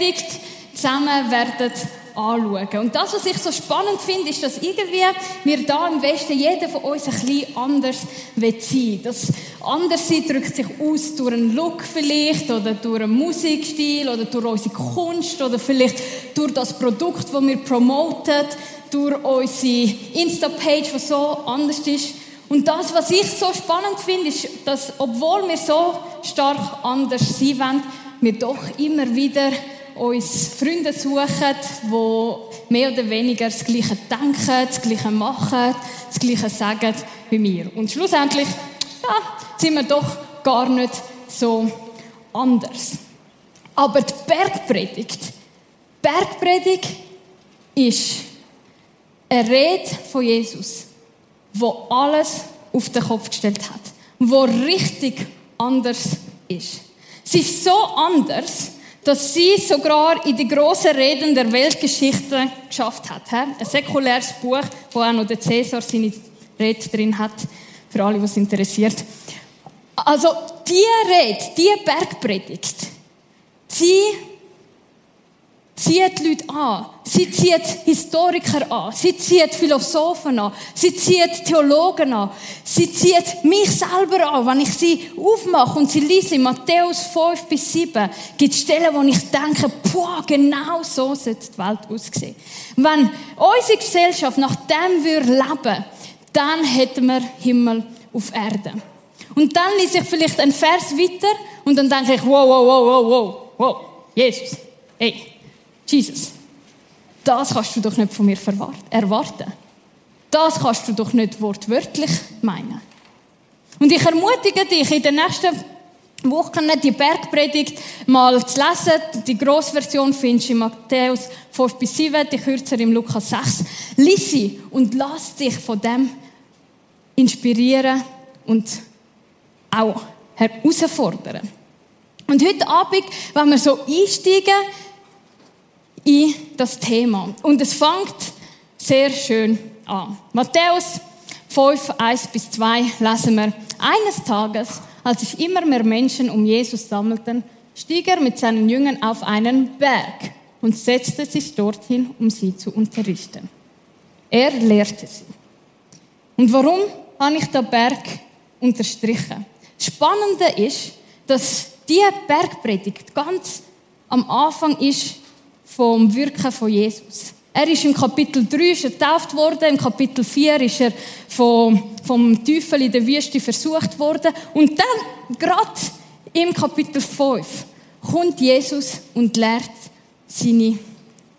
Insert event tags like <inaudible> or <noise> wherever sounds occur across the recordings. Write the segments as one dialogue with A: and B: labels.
A: Bergpredigt zusammen werden anschauen. Und das, was ich so spannend finde, ist, dass irgendwie wir da im Westen jeder von uns ein bisschen anders sein Das Anderssein drückt sich aus durch einen Look vielleicht oder durch einen Musikstil oder durch unsere Kunst oder vielleicht durch das Produkt, das wir promoten, durch unsere Insta-Page, die so anders ist. Und das, was ich so spannend finde, ist, dass obwohl wir so stark anders sein wollen, wir doch immer wieder uns Freunde suchen, die mehr oder weniger das Gleiche denken, das Gleiche machen, das Gleiche sagen wie wir. Und schlussendlich ja, sind wir doch gar nicht so anders. Aber die Bergpredigt, Bergpredigt ist eine Rede von Jesus, wo alles auf den Kopf gestellt hat, wo richtig anders ist. Sie ist so anders, dass sie sogar in die grossen Reden der Weltgeschichte geschafft hat. Ein säkuläres Buch, wo auch noch der Cäsar seine Rede drin hat, für alle, was interessiert. Also, die Rede, die Bergpredigt, sie zieht Leute an. Sie zieht Historiker an. Sie zieht Philosophen an. Sie zieht Theologen an. Sie zieht mich selber an. Wenn ich sie aufmache und sie lese, in Matthäus 5 bis 7, gibt es Stellen, wo ich denke, boah, genau so sollte die Welt aussehen. Wenn unsere Gesellschaft nach dem würde leben, dann hätten wir Himmel auf Erde. Und dann lese ich vielleicht einen Vers weiter und dann denke ich, wow, wow, wow, wow, wow, wow, Jesus, hey, Jesus, das kannst du doch nicht von mir erwarten. Das kannst du doch nicht wortwörtlich meinen. Und ich ermutige dich, in den nächsten Wochen die Bergpredigt mal zu lesen. Die Grossversion findest du in Matthäus 5 bis 7, die kürzer im Lukas 6. Lies sie und lass dich von dem inspirieren und auch herausfordern. Und heute Abend, wenn wir so einsteigen in das Thema. Und es fängt sehr schön an. Matthäus 5, 1 bis 2 lesen wir. Eines Tages, als sich immer mehr Menschen um Jesus sammelten, stieg er mit seinen Jüngern auf einen Berg und setzte sich dorthin, um sie zu unterrichten. Er lehrte sie. Und warum habe ich den Berg unterstrichen? Das Spannende ist, dass die Bergpredigt ganz am Anfang ist vom Wirken von Jesus. Er ist im Kapitel 3 ist er getauft worden, im Kapitel 4 ist er vom, vom Teufel in der Wüste versucht worden und dann, gerade im Kapitel 5, kommt Jesus und lehrt seine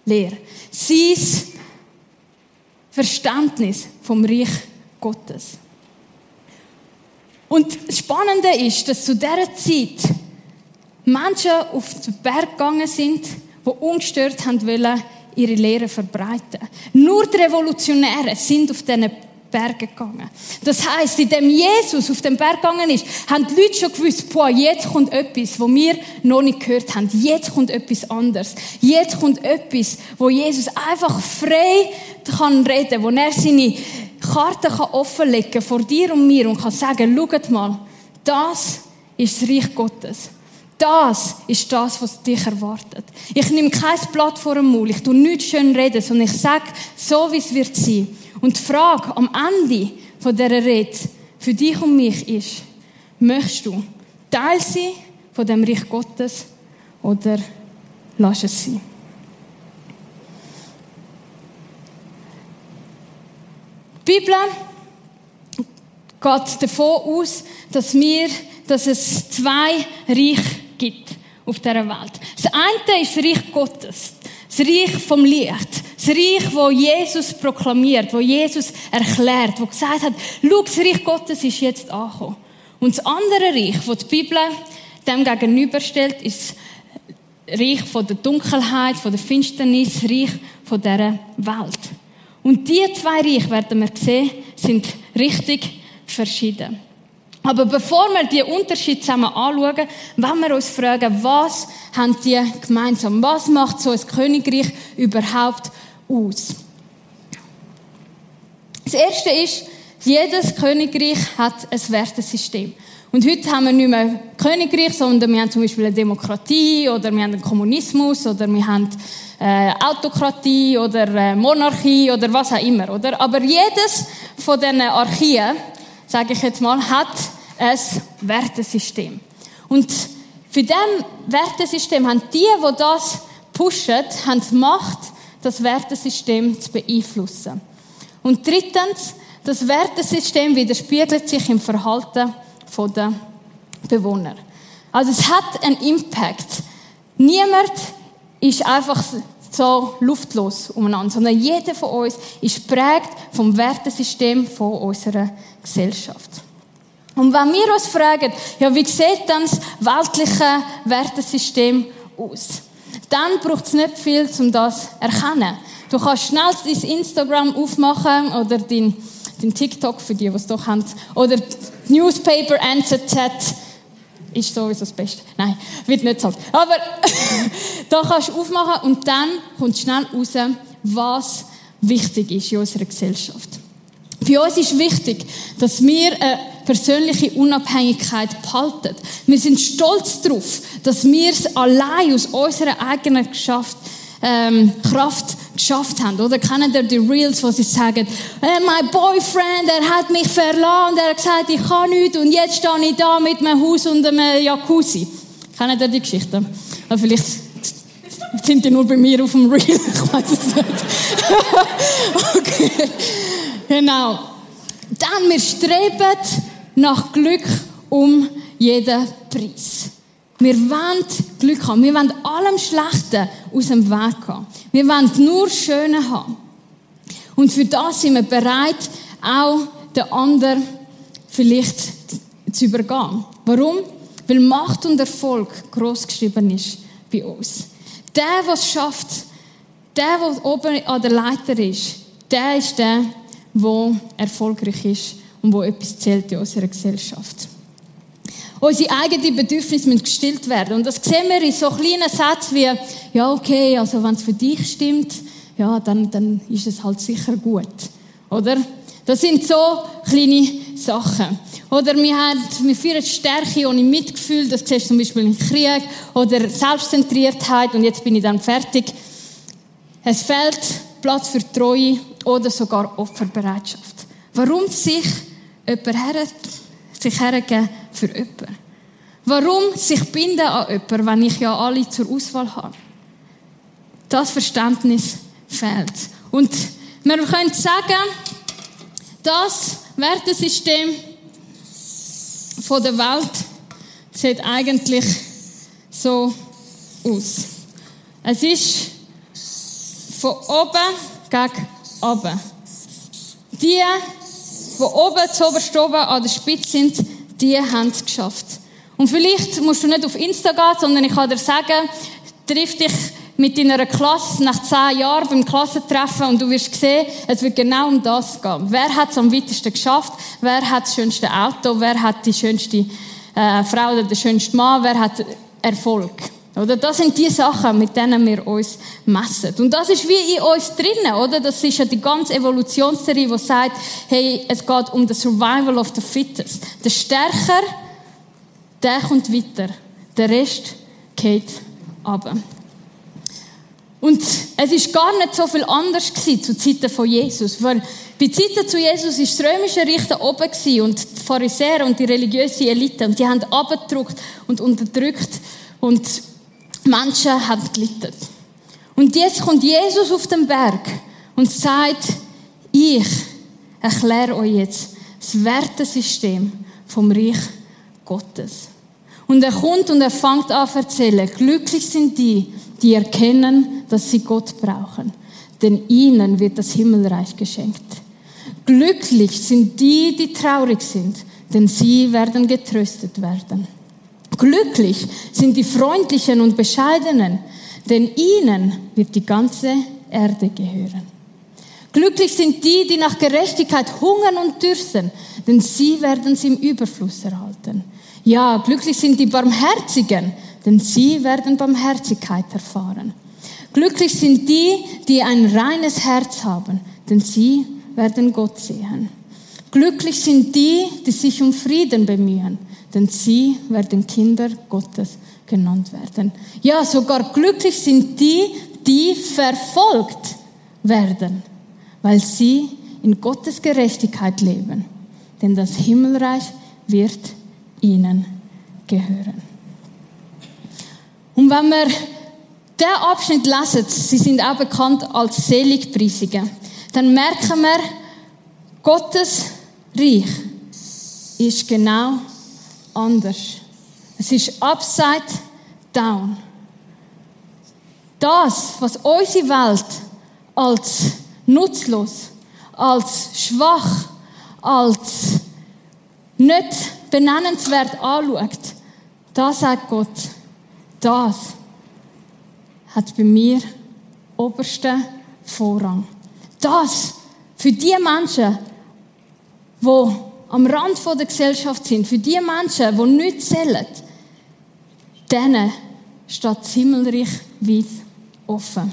A: Lehre. Sein Verständnis vom Reich Gottes. Und das Spannende ist, dass zu dieser Zeit Menschen auf den Berg gegangen sind, die ungestört haben wollen, ihre Lehre verbreiten. Nur die Revolutionäre sind auf diesen Berge gegangen. Das heißt, in dem Jesus auf den Berg gegangen ist, haben die Leute schon gewusst, boah, jetzt kommt etwas, wo wir noch nicht gehört haben. Jetzt kommt etwas anderes. Jetzt kommt etwas, wo Jesus einfach frei kann reden, wo er seine Karten kann offenlegen vor dir und mir und kann sagen, schaut mal, das ist das Reich Gottes. Das ist das, was dich erwartet. Ich nehme kein Blatt vor den Mund, ich tue nichts schön reden, sondern ich sage, so wie es wird sein. Und die Frage am Ende von dieser Rede für dich und mich ist, möchtest du Teil sein von dem Reich Gottes oder lass es sein? Die Bibel geht davon aus, dass wir, dass es zwei Reiche gibt auf dieser Welt. Das eine ist das Reich Gottes, das Reich vom Licht, das Reich, wo Jesus proklamiert, wo Jesus erklärt, wo gesagt hat, schau, das Reich Gottes ist jetzt angekommen. Und das andere Reich, das die Bibel dem gegenüberstellt, ist das Reich von der Dunkelheit, von der Finsternis, das Reich von dieser Welt. Und die zwei Reiche, werden wir sehen, sind richtig verschieden. Aber bevor wir die Unterschiede zusammen anschauen, wollen wir uns fragen, was haben die gemeinsam? Was macht so ein Königreich überhaupt aus? Das erste ist, Jedes Königreich hat ein Wertesystem. Und heute haben wir nicht mehr Königreich, sondern wir haben zum Beispiel eine Demokratie oder wir haben einen Kommunismus oder wir haben äh, Autokratie oder äh, Monarchie oder was auch immer, oder? Aber jedes von diesen Archien, sage ich jetzt mal, hat ein Wertesystem. Und für diesem Wertesystem haben die, die das pushen, haben die Macht, das Wertesystem zu beeinflussen. Und drittens, das Wertesystem widerspiegelt sich im Verhalten der Bewohner. Also es hat einen Impact. Niemand ist einfach so luftlos umeinander, sondern jeder von uns ist prägt vom Wertesystem von unserer Gesellschaft. Und wenn wir uns fragen, ja, wie sieht dann das weltliche Wertesystem aus? Dann braucht es nicht viel, um das zu erkennen. Du kannst schnell dein Instagram aufmachen oder dein, dein TikTok für die, die es doch haben, oder Newspaper NZZ ist sowieso das Beste. Nein, wird nicht so. Aber <laughs> da kannst du aufmachen und dann kommt schnell raus, was wichtig ist in unserer Gesellschaft. Für uns ist wichtig, dass wir eine persönliche Unabhängigkeit behalten. Wir sind stolz darauf, dass wir es allein aus unserer eigenen Kraft, ähm, Kraft geschafft haben. Oder kennen ihr die Reels, wo sie sagen, hey, mein Boyfriend, er hat mich verlassen, er hat gesagt, ich kann nichts und jetzt stehe ich da mit meinem Haus und einem Jacuzzi. Kennen ihr die Geschichte? Oder vielleicht sind die nur bei mir auf dem Reel, <laughs> ich weiß es nicht. <laughs> okay, genau. Dann, wir streben nach Glück um jeden Preis. Wir wollen Glück haben. Wir wollen allem Schlechten aus dem Weg haben. Wir wollen nur Schöne haben. Und für das sind wir bereit, auch den anderen vielleicht zu übergehen. Warum? Weil Macht und Erfolg groß geschrieben ist bei uns. Der, der es schafft, der, der oben an der Leiter ist, der ist der, der erfolgreich ist und wo etwas zählt in unserer Gesellschaft. Unsere eigenen Bedürfnisse müssen gestillt werden. Und das sehen wir in so kleinen Sätzen wie, ja, okay, also wenn es für dich stimmt, ja, dann, dann ist es halt sicher gut. Oder? Das sind so kleine Sachen. Oder wir, haben, wir führen Stärke ohne Mitgefühl, das siehst du zum Beispiel im Krieg. Oder Selbstzentriertheit, und jetzt bin ich dann fertig. Es fehlt Platz für Treue oder sogar Opferbereitschaft. Warum sich jemand her, sich hergeben für jemanden? Warum sich binden an jemanden, wenn ich ja alle zur Auswahl habe? Das Verständnis fehlt. Und wir können sagen, das Wertesystem der Welt sieht eigentlich so aus. Es ist von oben gegen oben. Die die oben zu oberst oben an der Spitze sind, die haben es geschafft. Und vielleicht musst du nicht auf Insta gehen, sondern ich kann dir sagen, triff dich mit deiner Klasse nach zehn Jahren beim Klassentreffen und du wirst sehen, es wird genau um das gehen. Wer hat es am weitesten geschafft? Wer hat das schönste Auto? Wer hat die schönste äh, Frau oder den schönsten Mann? Wer hat Erfolg? Oder? Das sind die Sachen, mit denen wir uns messen. Und das ist wie in uns drinnen, oder? Das ist ja die ganze Evolutionstheorie, die sagt, hey, es geht um das Survival of the Fittest. Der Stärker, der kommt weiter. Der Rest geht ab. Und es ist gar nicht so viel anders gewesen zu Zeiten von Jesus. Weil bei Zeiten zu Jesus ist das römische da oben und die Pharisäer und die religiöse Elite und die haben abgedruckt und unterdrückt und Menschen haben gelitten. Und jetzt kommt Jesus auf den Berg und sagt, ich erkläre euch jetzt das Wertesystem vom Reich Gottes. Und er kommt und er fängt an zu erzählen, glücklich sind die, die erkennen, dass sie Gott brauchen. Denn ihnen wird das Himmelreich geschenkt. Glücklich sind die, die traurig sind, denn sie werden getröstet werden. Glücklich sind die Freundlichen und Bescheidenen, denn ihnen wird die ganze Erde gehören. Glücklich sind die, die nach Gerechtigkeit hungern und dürsten, denn sie werden sie im Überfluss erhalten. Ja, glücklich sind die Barmherzigen, denn sie werden Barmherzigkeit erfahren. Glücklich sind die, die ein reines Herz haben, denn sie werden Gott sehen. Glücklich sind die, die sich um Frieden bemühen, denn sie werden Kinder Gottes genannt werden. Ja, sogar glücklich sind die, die verfolgt werden, weil sie in Gottes Gerechtigkeit leben. Denn das Himmelreich wird ihnen gehören. Und wenn wir den Abschnitt lesen, sie sind auch bekannt als Seligpreisungen, dann merken wir, Gottes Reich ist genau anders. Es ist upside down. Das, was unsere Welt als nutzlos, als schwach, als nicht benennenswert anschaut, da sagt Gott, das hat bei mir obersten Vorrang. Das für die Menschen, die am Rand der Gesellschaft sind, für die Menschen, die nichts zählen, denen steht das Himmelreich weit offen.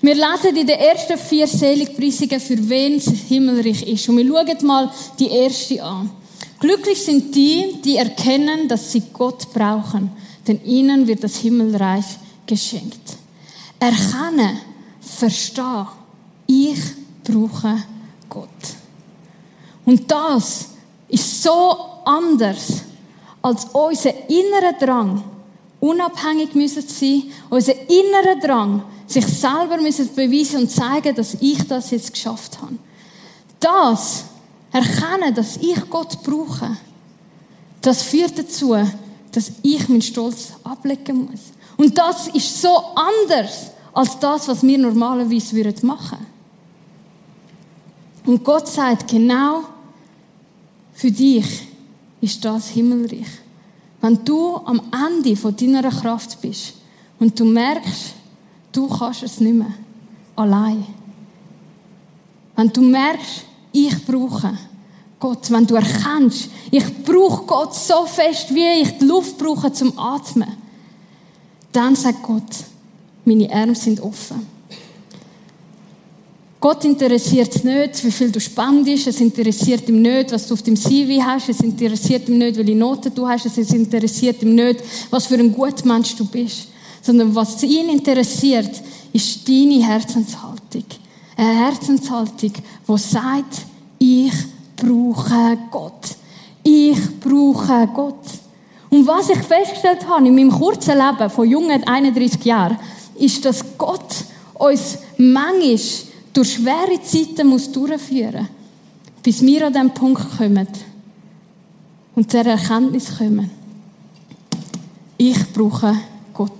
A: Wir lesen in den ersten vier Seligpreisungen, für wen das Himmelreich ist. Und wir schauen mal die erste an. Glücklich sind die, die erkennen, dass sie Gott brauchen, denn ihnen wird das Himmelreich geschenkt. Erkennen, verstehen, ich brauche Gott. Und das ist so anders als unser innerer Drang, unabhängig müssen zu sein, unser innerer Drang, sich selber müssen beweisen und zeigen, dass ich das jetzt geschafft habe. Das, erkennen, dass ich Gott brauche, das führt dazu, dass ich meinen Stolz ablegen muss. Und das ist so anders als das, was wir normalerweise machen würden. Und Gott sagt, genau für dich ist das Himmelreich. Wenn du am Ende von deiner Kraft bist und du merkst, du kannst es nicht mehr allein. Wenn du merkst, ich brauche Gott, wenn du erkennst, ich brauche Gott so fest, wie ich die Luft brauche zum Atmen, dann sagt Gott, meine Arme sind offen. Gott interessiert es nicht, wie viel du spendest. Es interessiert ihm nicht, was du auf dem CV hast. Es interessiert ihm nicht, welche Noten du hast. Es interessiert ihm nicht, was für ein guter Mensch du bist. Sondern was ihn interessiert, ist deine Herzenshaltung. Eine Herzenshaltung, die sagt, ich brauche Gott. Ich brauche Gott. Und was ich festgestellt habe in meinem kurzen Leben von jungen 31 Jahren, ist, dass Gott uns manchmal durch schwere Zeiten muss durchführen bis wir an den Punkt kommen und zur Erkenntnis kommen. Ich brauche Gott.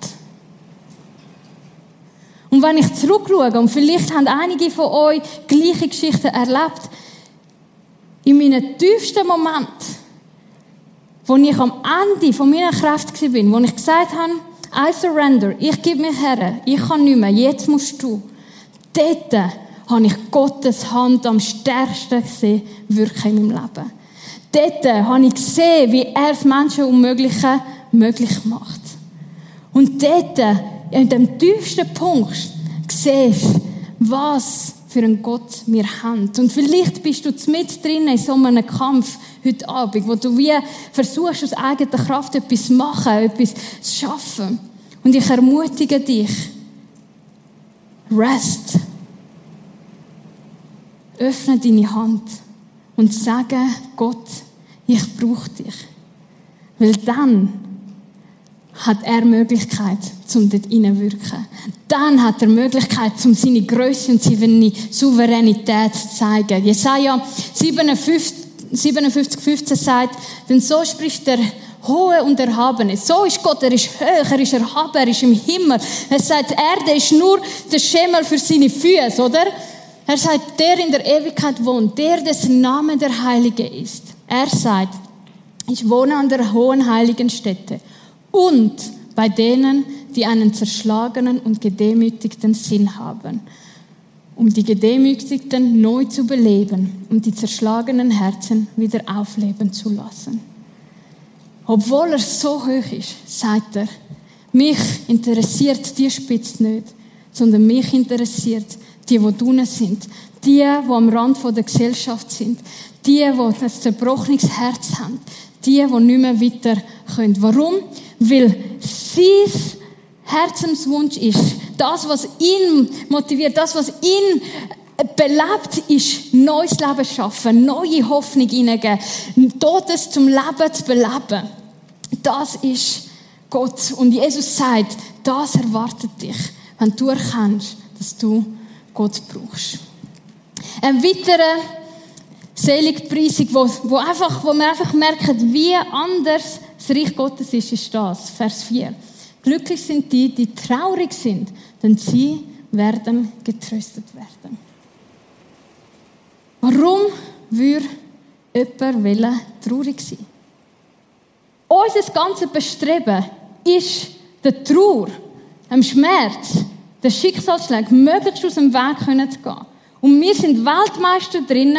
A: Und wenn ich zurückschaue, und vielleicht haben einige von euch gleiche Geschichten erlebt, in meinem tiefsten Moment, wo ich am Ende von meiner Kraft war, wo ich gesagt habe, I surrender, ich gebe mich her, ich kann nicht mehr, jetzt musst du. Dort habe ich Gottes Hand am stärksten gesehen, wirken in meinem Leben. Dort habe ich gesehen, wie er das Menschenunmögliche möglich macht. Und dort, in dem tiefsten Punkt, siehst du, was für einen Gott wir haben. Und vielleicht bist du mit drin in so einem Kampf heute Abend, wo du wie versuchst, aus eigener Kraft etwas zu machen, etwas zu schaffen. Und ich ermutige dich, rest. Öffne deine Hand und sage Gott, ich brauche dich. Weil dann hat er Möglichkeit, um dort wirken. Dann hat er Möglichkeit, um seine Größe und seine Souveränität zu zeigen. Jesaja 57, 57 15 sagt, denn so spricht der Hohe und Erhabene. So ist Gott, er ist hoch, er ist erhaben, er ist im Himmel. Er sagt, Erde ist nur der Schemel für seine Füße, oder? Er sagt, der in der Ewigkeit wohnt, der dessen Name der Heilige ist. Er sagt, ich wohne an der hohen heiligen Stätte und bei denen, die einen zerschlagenen und gedemütigten Sinn haben, um die Gedemütigten neu zu beleben und die zerschlagenen Herzen wieder aufleben zu lassen. Obwohl er so hoch ist, sagt er, mich interessiert die Spitze nicht, sondern mich interessiert die, die unten sind. Die, die am Rand der Gesellschaft sind. Die, die ein zerbrochenes Herz haben. Die, die nicht mehr weiter können. Warum? Weil sein Herzenswunsch ist, das, was ihn motiviert, das, was ihn belebt ist, neues Leben schaffen, neue Hoffnung hineingeben, Todes zum Leben zu beleben. Das ist Gott. Und Jesus sagt, das erwartet dich, wenn du erkennst, dass du Gott brauchst. Ein weiterer Seligpreisung, wo, wo, einfach, wo man einfach merkt, wie anders das Reich Gottes ist, ist das. Vers 4. Glücklich sind die, die traurig sind, denn sie werden getröstet werden. Warum würde jemand traurig sein? Unser ganzes Bestreben ist, der Trauer, dem Schmerz, den Schicksalsschlägen möglichst aus dem Weg zu gehen. Und wir sind Weltmeister drinnen,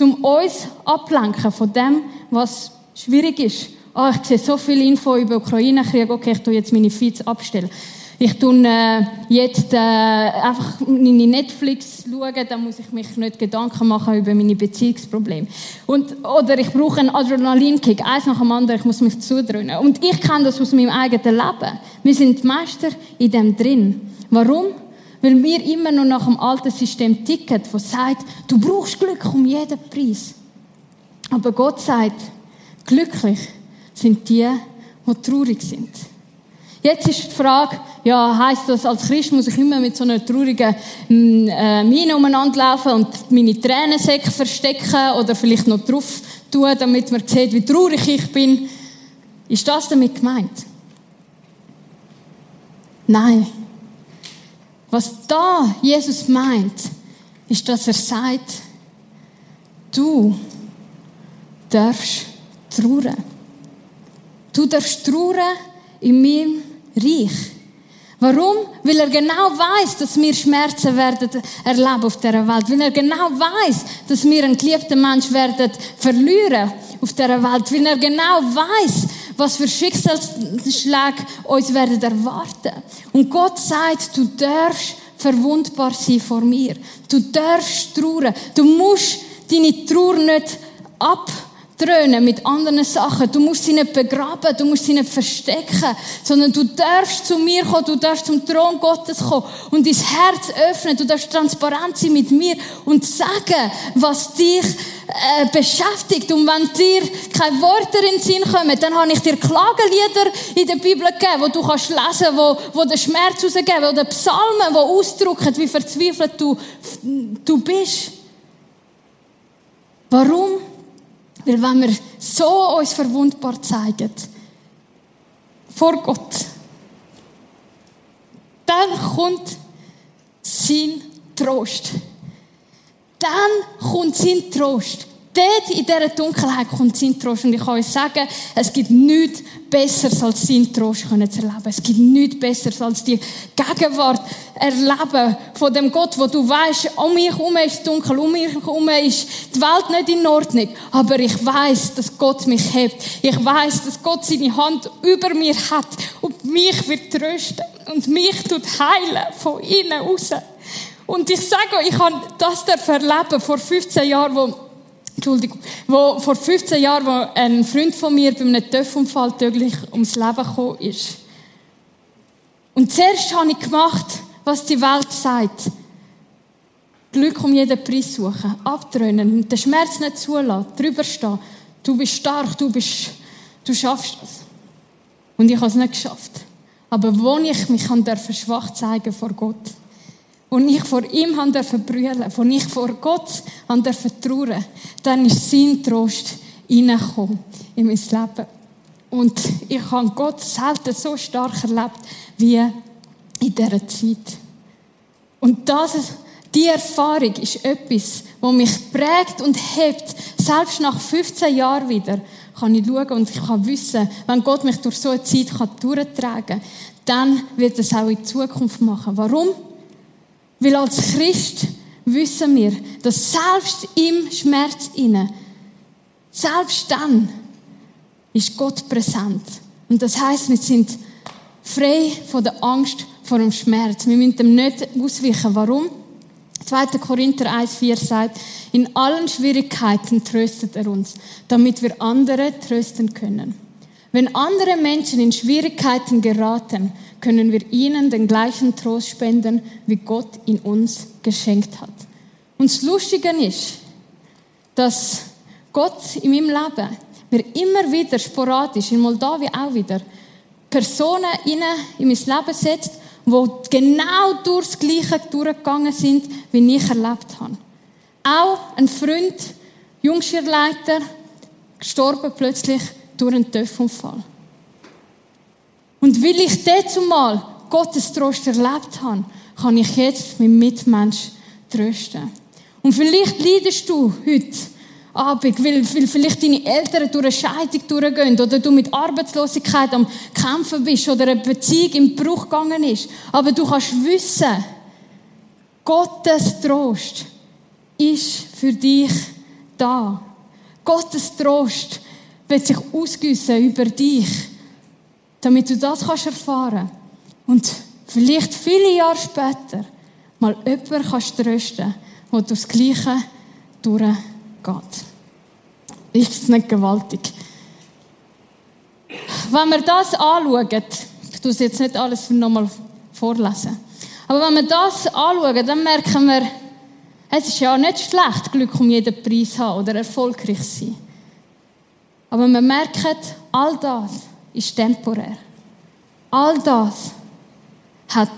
A: um uns ablenken von dem, was schwierig ist. Ah, ich sehe so viel Info über Ukraine-Krieg, okay, ich tue jetzt meine Feeds abstellen. Ich tue äh, jetzt äh, einfach meine Netflix schauen, dann muss ich mich nicht Gedanken machen über meine Beziehungsprobleme. Und, oder ich brauche einen Adrenalinkick, eins nach dem anderen, ich muss mich zudröhnen. Und ich kenne das aus meinem eigenen Leben. Wir sind Meister in dem drin. Warum? Weil wir immer noch nach dem alten System ticken, das sagt, du brauchst Glück um jeden Preis. Aber Gott sagt, glücklich sind die, die traurig sind. Jetzt ist die Frage, ja, heisst das, als Christ muss ich immer mit so einer traurigen mm, äh, Miene umeinander laufen und meine Tränensäcke verstecken oder vielleicht noch drauf tun, damit man sieht, wie traurig ich bin? Ist das damit gemeint? Nein. Was da Jesus meint, ist, dass er sagt, du darfst trauern. Du darfst trauern in meinem Reich. Warum? Weil er genau weiß, dass wir Schmerzen werden erleben auf dieser Welt. Weil er genau weiß, dass wir einen geliebten Mensch werden verlieren auf dieser Welt. Weil er genau weiß, was für Schicksalsschläge uns werden erwarten. Und Gott sagt, du darfst verwundbar sein vor mir. Du darfst trauern. Du musst deine Trauer nicht ab dröhnen mit anderen Sachen. Du musst sie nicht begraben, du musst sie nicht verstecken, sondern du darfst zu mir kommen, du darfst zum Thron Gottes kommen und dein Herz öffnen, du darfst transparent sein mit mir und sagen, was dich äh, beschäftigt. Und wenn dir keine Worte in den Sinn kommen, dann habe ich dir Klagelieder in der Bibel gegeben, wo du kannst lesen, wo, wo der Schmerz rausgeben, oder Psalmen, wo ausdrücken, wie verzweifelt du, du bist. Warum? Weil wenn wir so uns verwundbar zeigen, vor Gott, dann kommt sein Trost. Dann kommt sein Trost. Dort in dieser Dunkelheit kommt sein Trost. Und ich kann euch sagen, es gibt nichts Besseres, als sein Trost zu erleben. Es gibt nichts Besseres, als die Gegenwart erleben von dem Gott, wo du weißt, um mich herum ist es dunkel, um mich herum ist die Welt nicht in Ordnung. Aber ich weiß, dass Gott mich hebt. Ich weiß, dass Gott seine Hand über mir hat und mich wird trösten und mich tut heilen von innen raus. Und ich sage euch, ich habe das erleben vor 15 Jahren, wo Entschuldigung, wo vor 15 Jahren, wo ein Freund von mir bei einem Töpfunfall tödlich ums Leben gekommen ist. Und zuerst habe ich gemacht, was die Welt sagt. Glück um jeden Preis suchen, abtrönen, den Schmerz nicht zulassen, drüber stehen. Du bist stark, du bist, du schaffst es. Und ich habe es nicht geschafft. Aber wo ich mich schwach zeigen vor Gott, und ich vor ihm han dürfen brüllen, wo ich vor Gott han dürfen dann ist sein Trost reingekommen in mein Leben. Und ich habe Gott selten so stark erlebt wie in dieser Zeit. Und das, die Erfahrung ist etwas, was mich prägt und hebt. Selbst nach 15 Jahren wieder kann ich schauen und ich kann wissen, wenn Gott mich durch so eine Zeit durchtragen kann, dann wird es auch in Zukunft machen. Warum? Weil als Christ wissen wir, dass selbst im Schmerz inne, selbst dann ist Gott präsent. Und das heißt, wir sind frei von der Angst vor dem Schmerz. Wir müssen dem nicht ausweichen. Warum? 2. Korinther 1,4 sagt, in allen Schwierigkeiten tröstet er uns, damit wir andere trösten können. Wenn andere Menschen in Schwierigkeiten geraten, können wir ihnen den gleichen Trost spenden, wie Gott in uns geschenkt hat. Und das Lustige ist, dass Gott in meinem Leben mir immer wieder sporadisch, in Moldawien auch wieder, Personen in mein Leben setzt, die genau durchs Gleiche durchgegangen sind, wie ich erlebt habe. Auch ein Freund, Jungschirleiter, gestorben plötzlich durch einen Töpfunfall. Und weil ich dazu mal Gottes Trost erlebt habe, kann ich jetzt meinen Mitmensch trösten. Und vielleicht leidest du heute Abend, weil, weil vielleicht deine Eltern durch eine Scheidung durchgehen oder du mit Arbeitslosigkeit am Kämpfen bist oder eine Beziehung im Bruch gegangen ist. Aber du kannst wissen, Gottes Trost ist für dich da. Gottes Trost wird sich ausgüssen über dich, damit du das kannst erfahren und vielleicht viele Jahre später mal jemanden kannst trösten, der das Gleiche durchgeht. Ist es nicht gewaltig? Wenn wir das anschauen, ich tue es jetzt nicht alles nochmal vorlesen, aber wenn wir das anschauen, dann merken wir, es ist ja nicht schlecht, Glück um jeden Preis haben oder erfolgreich sein. Aber wir merken, all das ist temporär. All das hat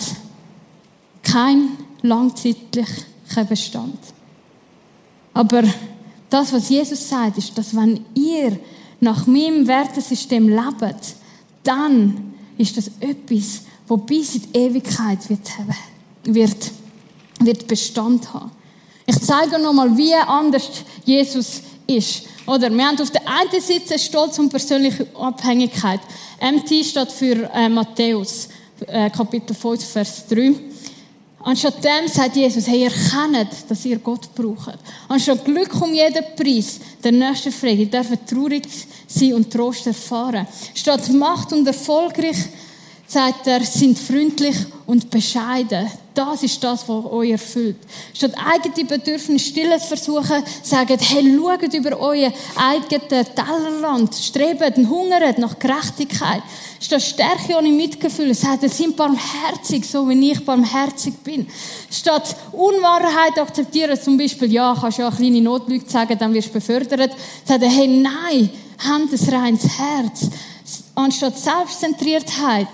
A: keinen langzeitlichen Bestand. Aber das, was Jesus sagt, ist, dass wenn ihr nach meinem Wertesystem lebt, dann ist das etwas, wo bis in die Ewigkeit wird, wird, wird Bestand haben. Ich zeige noch mal, wie anders Jesus ist. Oder wir haben auf der einen Seite Stolz und persönliche Abhängigkeit. MT steht für äh, Matthäus, äh, Kapitel 5, Vers 3. Anstatt dem sagt Jesus, hey, ihr kennt, dass ihr Gott braucht. Anstatt Glück um jeden Preis, der nächste Frage, ihr dürft traurig sein und Trost erfahren. Statt Macht und erfolgreich, sagt er, sind freundlich und bescheiden. Das ist das, was euch erfüllt. Statt eigene Bedürfnisse stilles versuchen, sagt, hey, schaut über euer eigenes Tellerrand, strebt und hungert nach Gerechtigkeit. Statt Stärke ohne Mitgefühl, sagt sind barmherzig, so wie ich barmherzig bin. Statt Unwahrheit akzeptieren, zum Beispiel, ja, kannst ja eine kleine Notlüge sagen, dann wirst du befördert, sagt hey, nein, habt ein reines Herz. Anstatt Selbstzentriertheit,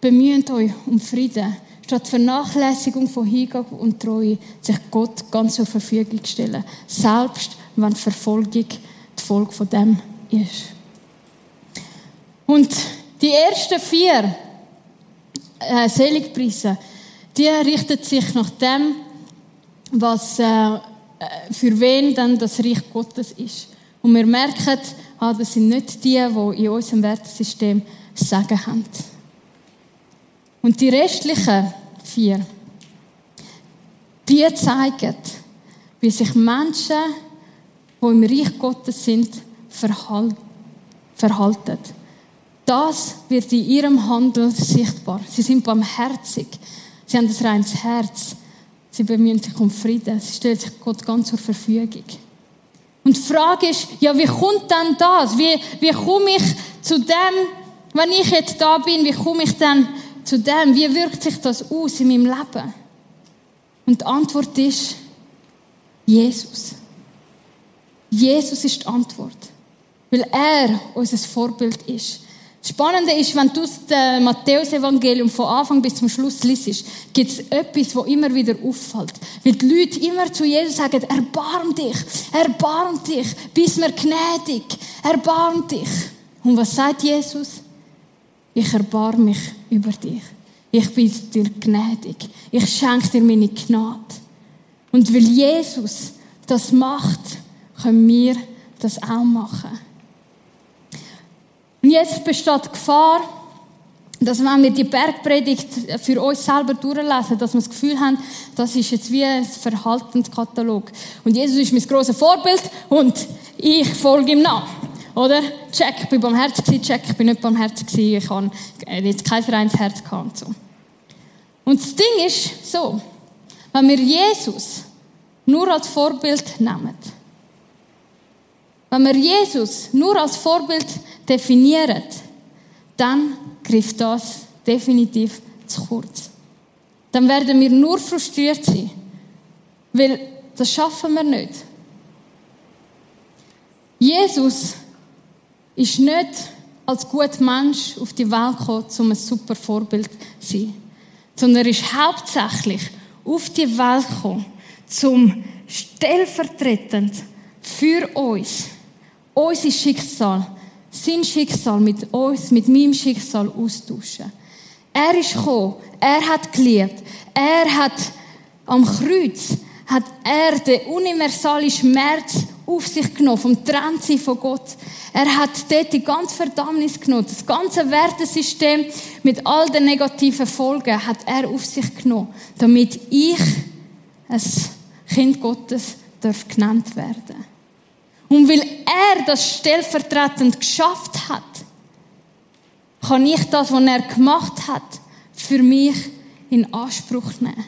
A: Bemüht euch um Frieden, statt Vernachlässigung von Hingabe und Treue, sich Gott ganz zur Verfügung stellen. Selbst wenn Verfolgung die Folge von dem ist. Und die ersten vier äh, Seligpreise, die richten sich nach dem, was äh, für wen dann das Reich Gottes ist. Und wir merken, ah, das sind nicht die, die in unserem Wertesystem Sagen haben. Und die restlichen vier, die zeigen, wie sich Menschen, die im Reich Gottes sind, verhalten. Das wird in ihrem Handeln sichtbar. Sie sind barmherzig. Sie haben ein reines Herz. Sie bemühen sich um Frieden. Sie stellen sich Gott ganz zur Verfügung. Und die Frage ist, ja, wie kommt denn das? Wie, wie komme ich zu dem, wenn ich jetzt da bin, wie komme ich dann zu dem, wie wirkt sich das aus in meinem Leben? Und die Antwort ist Jesus. Jesus ist die Antwort. Weil er unser Vorbild ist. Das Spannende ist, wenn du das Matthäus-Evangelium von Anfang bis zum Schluss liest, gibt es etwas, wo immer wieder auffällt. Weil die Leute immer zu Jesus sagen, erbarm dich, erbarm dich, bist mir gnädig, erbarm dich. Und was sagt Jesus? Ich erbarme mich über dich. Ich bin dir gnädig. Ich schenke dir meine Gnade. Und weil Jesus das macht, können wir das auch machen. Und jetzt besteht die Gefahr, dass wenn wir die Bergpredigt für uns selber durchlesen, dass wir das Gefühl haben, das ist jetzt wie ein Verhaltenskatalog. Und Jesus ist mein grosses Vorbild und ich folge ihm nach. Oder? Check, ich bin barmherzig gewesen, check, ich bin nicht barmherzig gewesen, ich habe jetzt kein reines Herz gehabt und so. Und das Ding ist so, wenn wir Jesus nur als Vorbild nehmen, wenn wir Jesus nur als Vorbild definieren, dann trifft das definitiv zu kurz. Dann werden wir nur frustriert sein, weil das schaffen wir nicht. Jesus ist nicht als guter Mensch auf die Welt gekommen, um ein super Vorbild zu sein, sondern er ist hauptsächlich auf die Welt gekommen, um stellvertretend für uns, unser Schicksal, sein Schicksal mit uns, mit meinem Schicksal austauschen. Er ist gekommen, er hat geliebt, er hat am Kreuz, hat er den universalen Schmerz auf sich genommen, vom Trennsein von Gott. Er hat dort die ganze Verdammnis genommen, das ganze Wertesystem mit all den negativen Folgen hat er auf sich genommen, damit ich ein Kind Gottes darf genannt werden. Und weil er das stellvertretend geschafft hat, kann ich das, was er gemacht hat, für mich in Anspruch nehmen.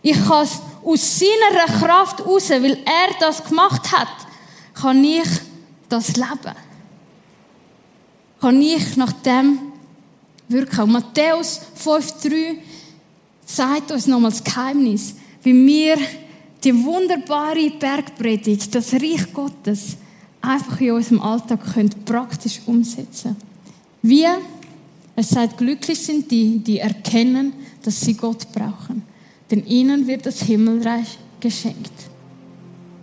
A: Ich kann es aus seiner Kraft raus, weil er das gemacht hat, kann ich das leben. Kann ich nach dem wirken. Und Matthäus 5,3 sagt uns nochmals das Geheimnis, wie wir die wunderbare Bergpredigt, das Reich Gottes, einfach in unserem Alltag können praktisch umsetzen Wie? Es sagt, glücklich sind die, die erkennen, dass sie Gott brauchen denn ihnen wird das Himmelreich geschenkt.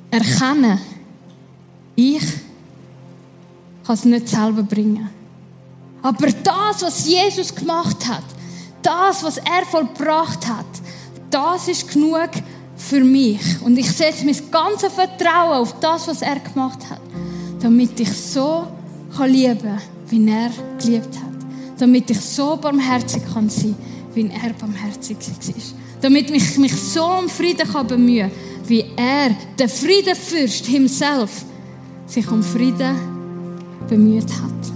A: Erkennen, ich kann es nicht selber bringen. Aber das, was Jesus gemacht hat, das, was er vollbracht hat, das ist genug für mich. Und ich setze mein ganzes Vertrauen auf das, was er gemacht hat, damit ich so kann lieben wie er geliebt hat. Damit ich so barmherzig kann sein, wie er barmherzig war damit ich mich so um Frieden kann bemühen kann, wie er, der Friedenfürst himself, sich um Frieden bemüht hat.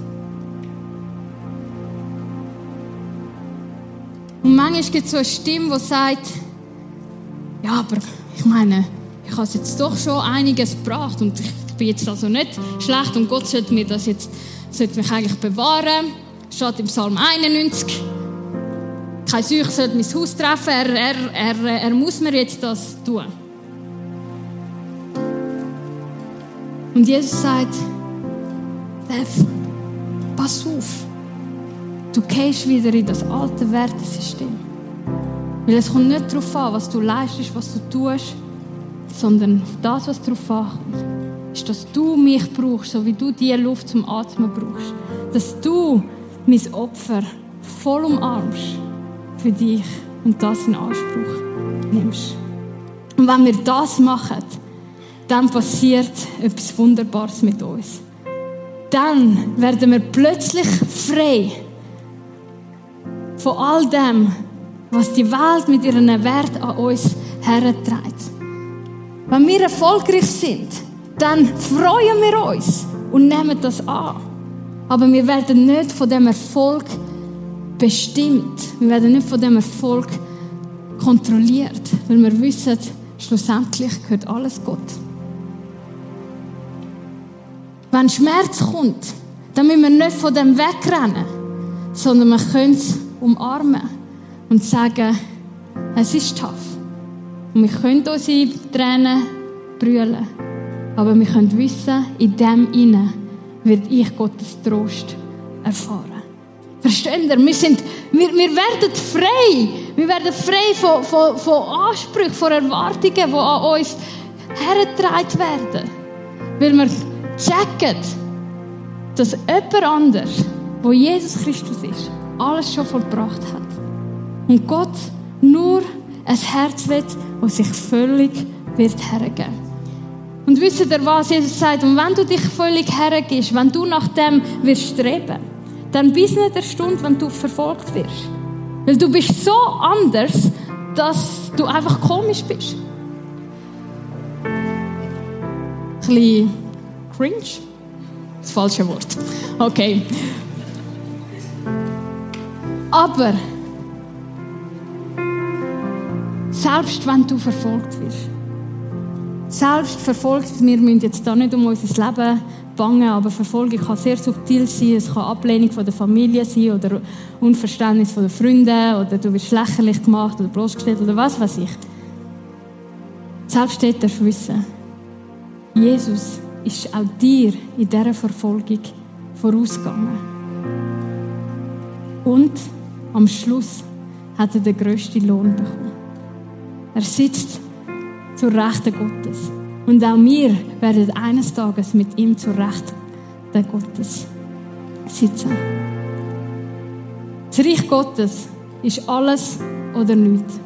A: Und manchmal gibt es so eine Stimme, die sagt, ja, aber ich meine, ich habe jetzt doch schon einiges gebracht und ich bin jetzt also nicht schlecht und Gott sollte mir das jetzt, sollte mich eigentlich bewahren. Steht im Psalm 91 kein Seuch sollte mein Haus treffen, er, er, er, er muss mir jetzt das tun. Und Jesus sagt, Steph, pass auf. Du gehst wieder in das alte Wertesystem. Weil es kommt nicht darauf an, was du leistest, was du tust, sondern auf das, was darauf ankommt. Ist, dass du mich brauchst, so wie du die Luft zum Atmen brauchst. Dass du mein Opfer voll umarmst für dich und das in Anspruch nimmst. Und wenn wir das machen, dann passiert etwas Wunderbares mit uns. Dann werden wir plötzlich frei von all dem, was die Welt mit ihren Wert an uns herträgt. Wenn wir erfolgreich sind, dann freuen wir uns und nehmen das an. Aber wir werden nicht von dem Erfolg bestimmt. Wir werden nicht von dem Erfolg kontrolliert, weil wir wissen, schlussendlich gehört alles Gott. Wenn Schmerz kommt, dann müssen wir nicht von dem wegrennen, sondern wir können es umarmen und sagen, es ist tough. Und wir können unsere Tränen brüllen. Aber wir können wissen, in dem Innen wird ich Gottes Trost erfahren. Versteht ihr? Wir, sind, wir, wir werden frei. Wir werden frei von, von, von Ansprüchen, von Erwartungen, die an uns hergetragen werden. Weil wir checken, dass jemand anders, wo Jesus Christus ist, alles schon vollbracht hat. Und Gott nur ein Herz wird, das sich völlig wird hergeben. Und wisst ihr was? Jesus sagt, und wenn du dich völlig hergibst, wenn du nach dem wirst streben, dann bist du nicht erstaunt, wenn du verfolgt wirst. Weil du bist so anders, dass du einfach komisch bist. Ein bisschen cringe? Das falsche Wort. Okay. Selbst wenn du verfolgt wirst. Selbst verfolgt, wir müssen jetzt da nicht um unser Leben bangen, aber Verfolgung kann sehr subtil sein. Es kann Ablehnung von der Familie sein oder Unverständnis von den Freunden oder du wirst lächerlich gemacht oder bloßgestellt oder was weiß ich. Selbst dort darfst wissen, Jesus ist auch dir in dieser Verfolgung vorausgegangen. Und am Schluss hat er den grössten Lohn bekommen. Er sitzt zur Rechten Gottes. Und auch wir werden eines Tages mit ihm zur Rechten Gottes sitzen. Das Reich Gottes ist alles oder nichts.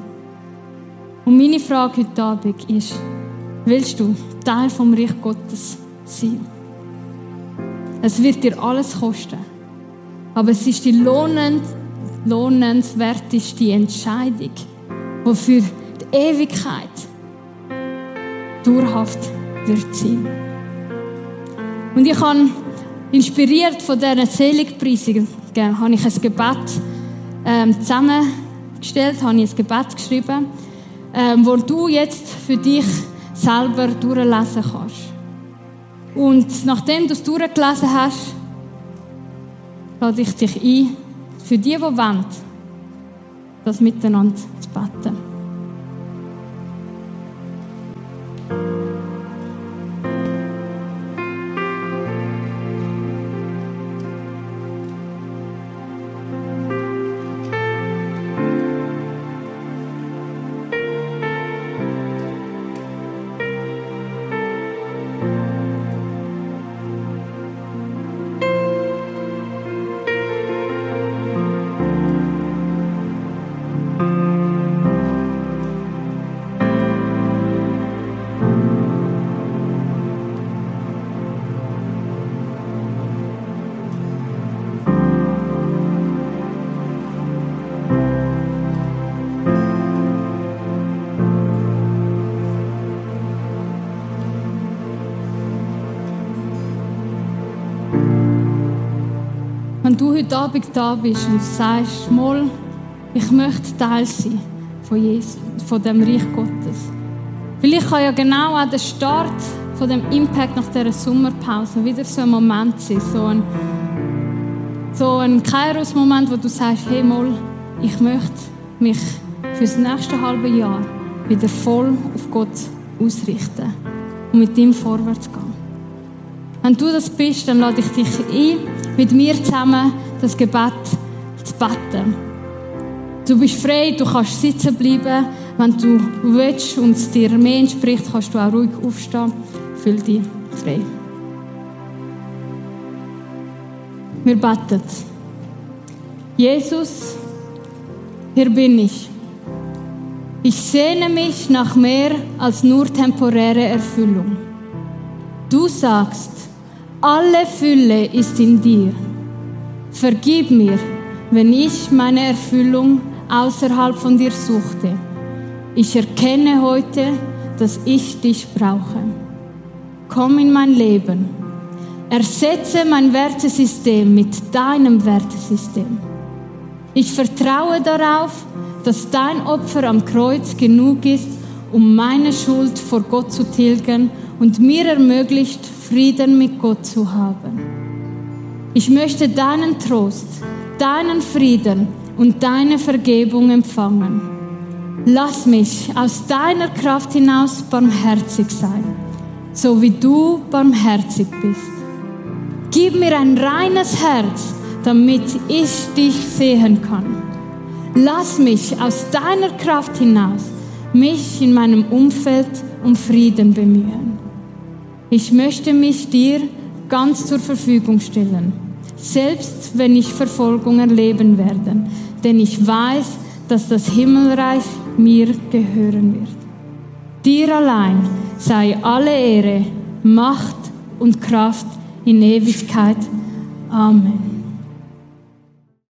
A: Und meine Frage heute Abend ist, willst du Teil vom Reich Gottes sein? Es wird dir alles kosten. Aber es ist die lohnend, lohnenswerteste Entscheidung, die für die Ewigkeit dauerhaft wird sein. Und ich habe, inspiriert von dieser Seligpreisung, habe ich ein Gebet ähm, zusammengestellt, habe ich ein Gebet geschrieben, ähm, wo du jetzt für dich selber durchlesen kannst. Und nachdem du es durchgelesen hast, lade ich dich ein, für die, die wollen, das miteinander zu beten. Heute Abend da bist und sagst, mal, ich möchte Teil sein von Jesus, von dem Reich Gottes. Vielleicht kann ja genau auch der Start von dem Impact nach dieser Sommerpause wieder so ein Moment sein, so ein, so ein Kairos-Moment, wo du sagst, hey mal, ich möchte mich für das nächste halbe Jahr wieder voll auf Gott ausrichten und mit ihm vorwärts gehen. Wenn du das bist, dann lade ich dich ein, mit mir zusammen das Gebet zu beten. Du bist frei, du kannst sitzen bleiben. Wenn du willst und es dir mehr entspricht, kannst du auch ruhig aufstehen. Fühl dich frei. Wir beten. Jesus, hier bin ich. Ich sehne mich nach mehr als nur temporäre Erfüllung. Du sagst, alle Fülle ist in dir. Vergib mir, wenn ich meine Erfüllung außerhalb von dir suchte. Ich erkenne heute, dass ich dich brauche. Komm in mein Leben. Ersetze mein Wertesystem mit deinem Wertesystem. Ich vertraue darauf, dass dein Opfer am Kreuz genug ist, um meine Schuld vor Gott zu tilgen und mir ermöglicht, Frieden mit Gott zu haben. Ich möchte deinen Trost, deinen Frieden und deine Vergebung empfangen. Lass mich aus deiner Kraft hinaus barmherzig sein, so wie du barmherzig bist. Gib mir ein reines Herz, damit ich dich sehen kann. Lass mich aus deiner Kraft hinaus mich in meinem Umfeld um Frieden bemühen. Ich möchte mich dir ganz zur Verfügung stellen, selbst wenn ich Verfolgung erleben werde, denn ich weiß, dass das Himmelreich mir gehören wird. Dir allein sei alle Ehre, Macht und Kraft in Ewigkeit. Amen.